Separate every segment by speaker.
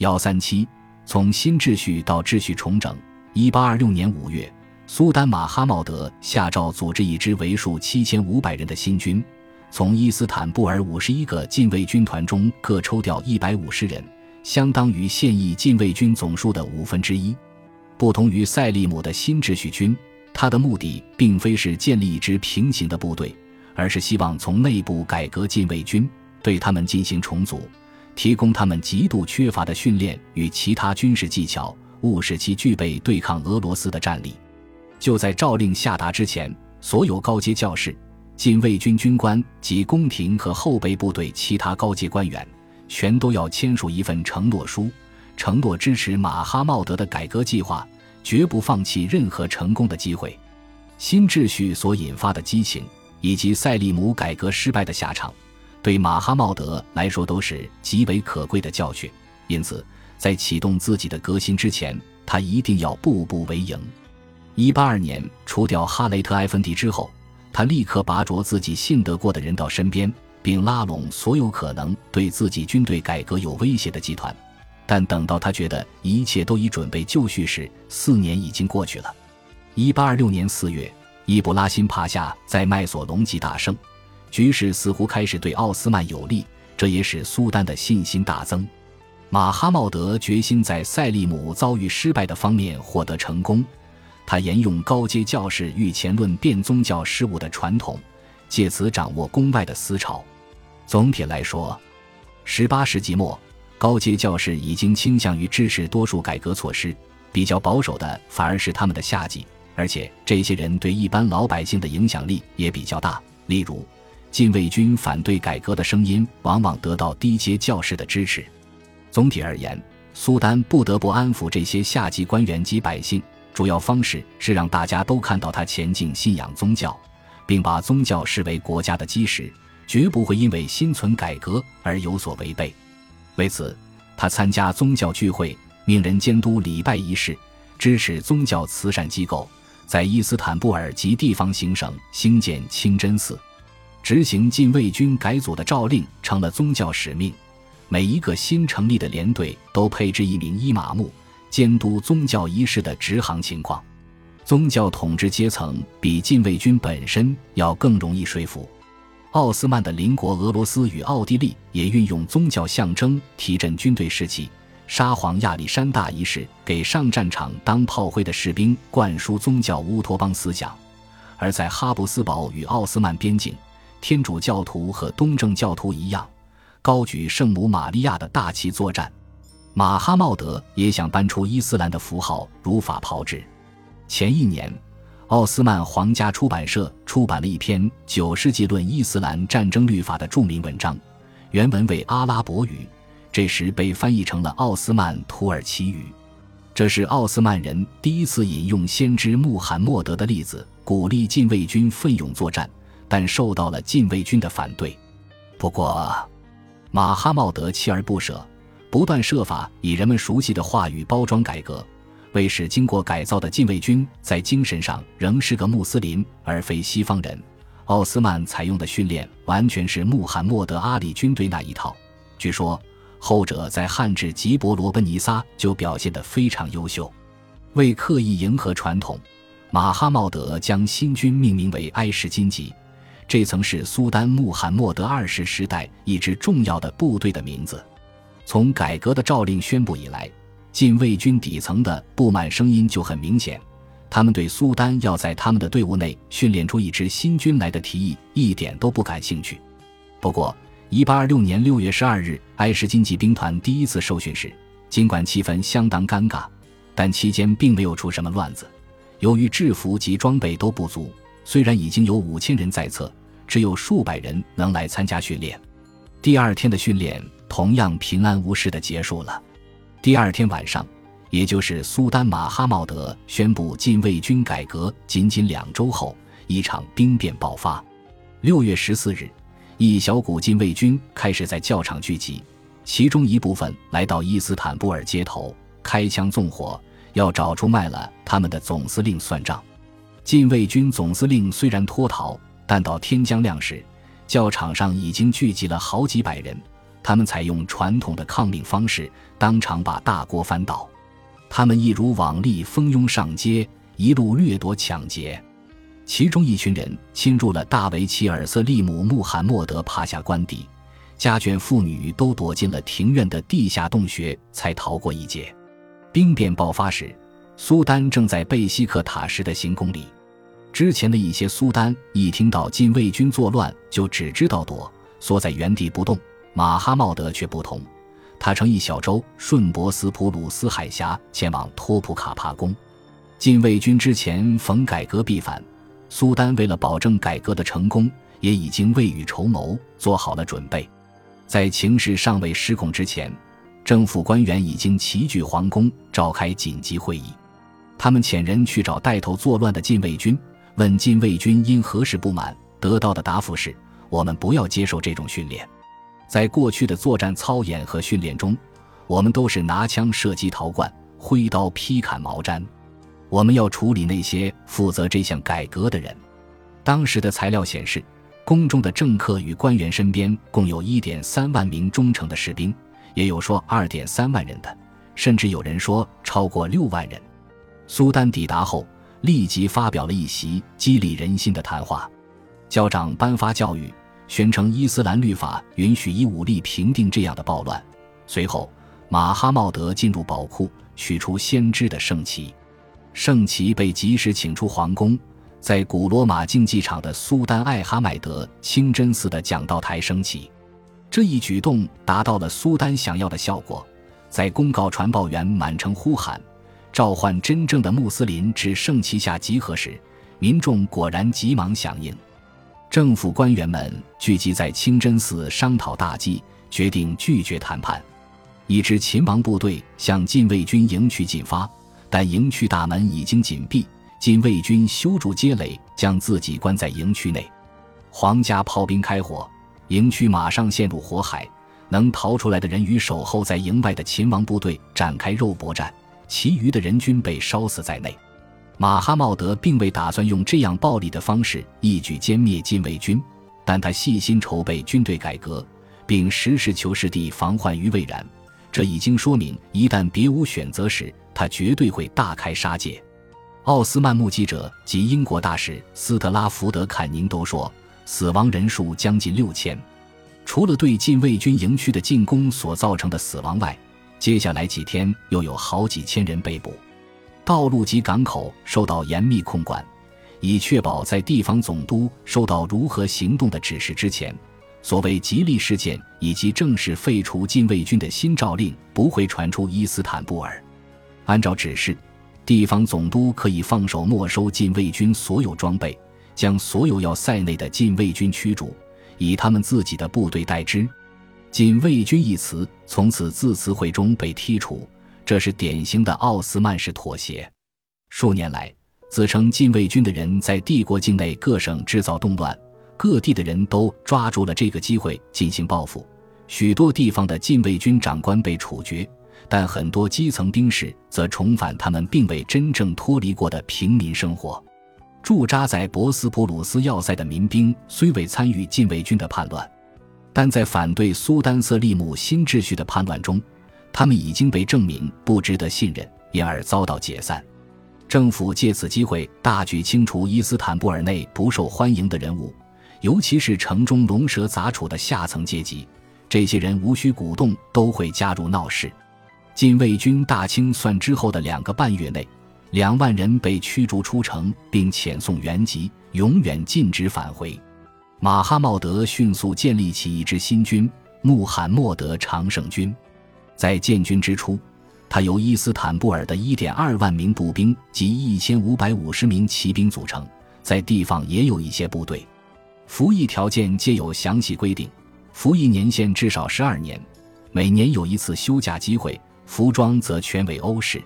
Speaker 1: 幺三七，从新秩序到秩序重整。一八二六年五月，苏丹马哈茂德下诏组织一支为数七千五百人的新军，从伊斯坦布尔五十一个禁卫军团中各抽调一百五十人，相当于现役禁卫军总数的五分之一。不同于塞利姆的新秩序军，他的目的并非是建立一支平行的部队，而是希望从内部改革禁卫军，对他们进行重组。提供他们极度缺乏的训练与其他军事技巧，务使其具备对抗俄罗斯的战力。就在诏令下达之前，所有高阶教士、禁卫军军官及宫廷和后备部队其他高阶官员，全都要签署一份承诺书，承诺支持马哈茂德的改革计划，绝不放弃任何成功的机会。新秩序所引发的激情，以及塞利姆改革失败的下场。对马哈茂德来说都是极为可贵的教训，因此，在启动自己的革新之前，他一定要步步为营。一八二年除掉哈雷特埃芬迪之后，他立刻拔擢自己信得过的人到身边，并拉拢所有可能对自己军队改革有威胁的集团。但等到他觉得一切都已准备就绪时，四年已经过去了。一八二六年四月，伊布拉辛帕夏在麦索隆集大胜。局势似乎开始对奥斯曼有利，这也使苏丹的信心大增。马哈茂德决心在塞利姆遭遇失败的方面获得成功。他沿用高阶教士御前论辩宗教事务的传统，借此掌握宫外的思潮。总体来说，18世纪末，高阶教士已经倾向于支持多数改革措施，比较保守的反而是他们的下级，而且这些人对一般老百姓的影响力也比较大。例如，禁卫军反对改革的声音往往得到低阶教士的支持。总体而言，苏丹不得不安抚这些下级官员及百姓，主要方式是让大家都看到他前进信仰宗教，并把宗教视为国家的基石，绝不会因为心存改革而有所违背。为此，他参加宗教聚会，命人监督礼拜仪式，支持宗教慈善机构，在伊斯坦布尔及地方行省兴建清真寺。执行禁卫军改组的诏令成了宗教使命。每一个新成立的连队都配置一名伊玛目，监督宗教仪式的执行情况。宗教统治阶层比禁卫军本身要更容易说服。奥斯曼的邻国俄罗斯与奥地利也运用宗教象征提振军队士气。沙皇亚历山大一世给上战场当炮灰的士兵灌输宗教乌托邦思想，而在哈布斯堡与奥斯曼边境。天主教徒和东正教徒一样，高举圣母玛利亚的大旗作战。马哈茂德也想搬出伊斯兰的符号，如法炮制。前一年，奥斯曼皇家出版社出版了一篇《九世纪论伊斯兰战争律法》的著名文章，原文为阿拉伯语，这时被翻译成了奥斯曼土耳其语。这是奥斯曼人第一次引用先知穆罕默德的例子，鼓励禁卫军奋勇作战。但受到了禁卫军的反对。不过，马哈茂德锲而不舍，不断设法以人们熟悉的话语包装改革，为使经过改造的禁卫军在精神上仍是个穆斯林而非西方人。奥斯曼采用的训练完全是穆罕默德阿里军队那一套。据说，后者在汉至吉伯罗奔尼撒就表现得非常优秀。为刻意迎合传统，马哈茂德将新军命名为埃什金吉。这曾是苏丹穆罕默德二世时代一支重要的部队的名字。从改革的诏令宣布以来，禁卫军底层的不满声音就很明显。他们对苏丹要在他们的队伍内训练出一支新军来的提议一点都不感兴趣。不过，1826年6月12日，埃什金吉兵团第一次受训时，尽管气氛相当尴尬，但期间并没有出什么乱子。由于制服及装备都不足，虽然已经有五千人在册。只有数百人能来参加训练。第二天的训练同样平安无事的结束了。第二天晚上，也就是苏丹马哈茂德宣布禁卫军改革仅仅两周后，一场兵变爆发。六月十四日，一小股禁卫军开始在教场聚集，其中一部分来到伊斯坦布尔街头，开枪纵火，要找出卖了他们的总司令算账。禁卫军总司令虽然脱逃。但到天将亮时，教场上已经聚集了好几百人，他们采用传统的抗命方式，当场把大锅翻倒。他们一如往例蜂拥上街，一路掠夺抢劫。其中一群人侵入了大维齐尔瑟利姆穆罕默德帕夏官邸，家眷妇女都躲进了庭院的地下洞穴，才逃过一劫。兵变爆发时，苏丹正在贝西克塔什的行宫里。之前的一些苏丹一听到禁卫军作乱，就只知道躲，缩在原地不动。马哈茂德却不同，他乘一小舟顺博斯普鲁斯海峡前往托普卡帕宫。禁卫军之前逢改革必反，苏丹为了保证改革的成功，也已经未雨绸缪，做好了准备。在情势尚未失控之前，政府官员已经齐聚皇宫，召开紧急会议。他们遣人去找带头作乱的禁卫军。问禁卫军因何事不满，得到的答复是：我们不要接受这种训练。在过去的作战操演和训练中，我们都是拿枪射击陶罐，挥刀劈砍毛毡。我们要处理那些负责这项改革的人。当时的材料显示，宫中的政客与官员身边共有一点三万名忠诚的士兵，也有说二点三万人的，甚至有人说超过六万人。苏丹抵达后。立即发表了一席激励人心的谈话，校长颁发教育，宣称伊斯兰律法允许以武力平定这样的暴乱。随后，马哈茂德进入宝库，取出先知的圣旗，圣旗被及时请出皇宫，在古罗马竞技场的苏丹艾哈迈德清真寺的讲道台升起。这一举动达到了苏丹想要的效果，在公告传报员满城呼喊。召唤真正的穆斯林至圣旗下集合时，民众果然急忙响应。政府官员们聚集在清真寺商讨大计，决定拒绝谈判。一支秦王部队向禁卫军营区进发，但营区大门已经紧闭，禁卫军修筑街垒，将自己关在营区内。皇家炮兵开火，营区马上陷入火海。能逃出来的人与守候在营外的秦王部队展开肉搏战。其余的人均被烧死在内。马哈茂德并未打算用这样暴力的方式一举歼灭禁卫军，但他细心筹备军队改革，并实事求是地防患于未然。这已经说明，一旦别无选择时，他绝对会大开杀戒。奥斯曼目击者及英国大使斯特拉福德·坎宁都说，死亡人数将近六千。除了对禁卫军营区的进攻所造成的死亡外，接下来几天，又有好几千人被捕，道路及港口受到严密控管，以确保在地方总督收到如何行动的指示之前，所谓吉利事件以及正式废除禁卫军的新诏令不会传出伊斯坦布尔。按照指示，地方总督可以放手没收禁卫军所有装备，将所有要塞内的禁卫军驱逐，以他们自己的部队代之。禁卫军一词从此自词汇中被剔除，这是典型的奥斯曼式妥协。数年来，自称禁卫军的人在帝国境内各省制造动乱，各地的人都抓住了这个机会进行报复。许多地方的禁卫军长官被处决，但很多基层兵士则重返他们并未真正脱离过的平民生活。驻扎在博斯普鲁斯要塞的民兵虽未参与禁卫军的叛乱。但在反对苏丹瑟利姆新秩序的叛乱中，他们已经被证明不值得信任，因而遭到解散。政府借此机会大举清除伊斯坦布尔内不受欢迎的人物，尤其是城中龙蛇杂处的下层阶级。这些人无需鼓动都会加入闹事。禁卫军大清算之后的两个半月内，两万人被驱逐出城，并遣送原籍，永远禁止返回。马哈茂德迅速建立起一支新军——穆罕默德常胜军。在建军之初，他由伊斯坦布尔的一点二万名步兵及一千五百五十名骑兵组成，在地方也有一些部队。服役条件皆有详细规定，服役年限至少十二年，每年有一次休假机会。服装则全为欧式。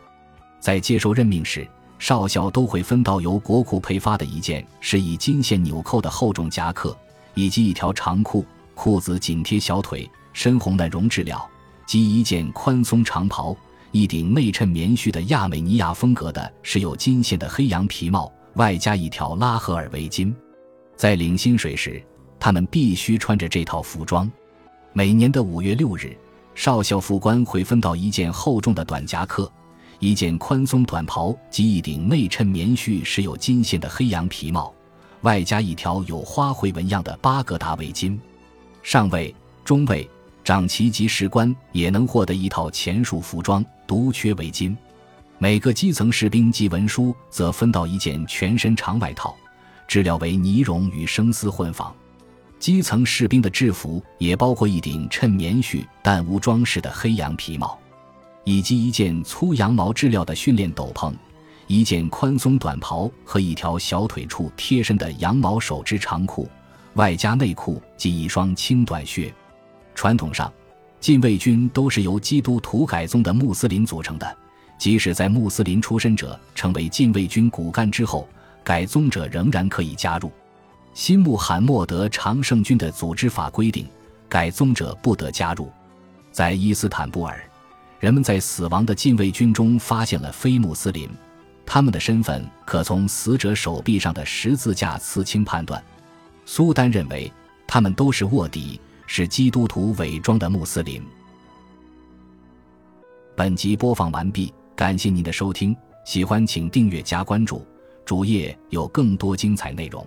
Speaker 1: 在接受任命时，少校都会分到由国库配发的一件是以金线纽扣的厚重夹克。以及一条长裤，裤子紧贴小腿，深红的绒质料，及一件宽松长袍，一顶内衬棉絮的亚美尼亚风格的是有金线的黑羊皮帽，外加一条拉合尔围巾。在领薪水时，他们必须穿着这套服装。每年的五月六日，少校副官会分到一件厚重的短夹克、一件宽松短袍及一顶内衬棉絮饰有金线的黑羊皮帽，外加一条有花卉纹样的巴格达围巾。上尉、中尉、长旗及士官也能获得一套前述服装，独缺围巾。每个基层士兵及文书则分到一件全身长外套，质料为呢绒与生丝混纺。基层士兵的制服也包括一顶衬棉絮但无装饰的黑羊皮帽，以及一件粗羊毛质料的训练斗篷，一件宽松短袍和一条小腿处贴身的羊毛手织长裤，外加内裤及一双轻短靴。传统上，禁卫军都是由基督徒改宗的穆斯林组成的，即使在穆斯林出身者成为禁卫军骨干之后，改宗者仍然可以加入。新穆罕默德常胜军的组织法规定，改宗者不得加入。在伊斯坦布尔，人们在死亡的禁卫军中发现了非穆斯林，他们的身份可从死者手臂上的十字架刺青判断。苏丹认为他们都是卧底，是基督徒伪装的穆斯林。本集播放完毕，感谢您的收听，喜欢请订阅加关注，主页有更多精彩内容。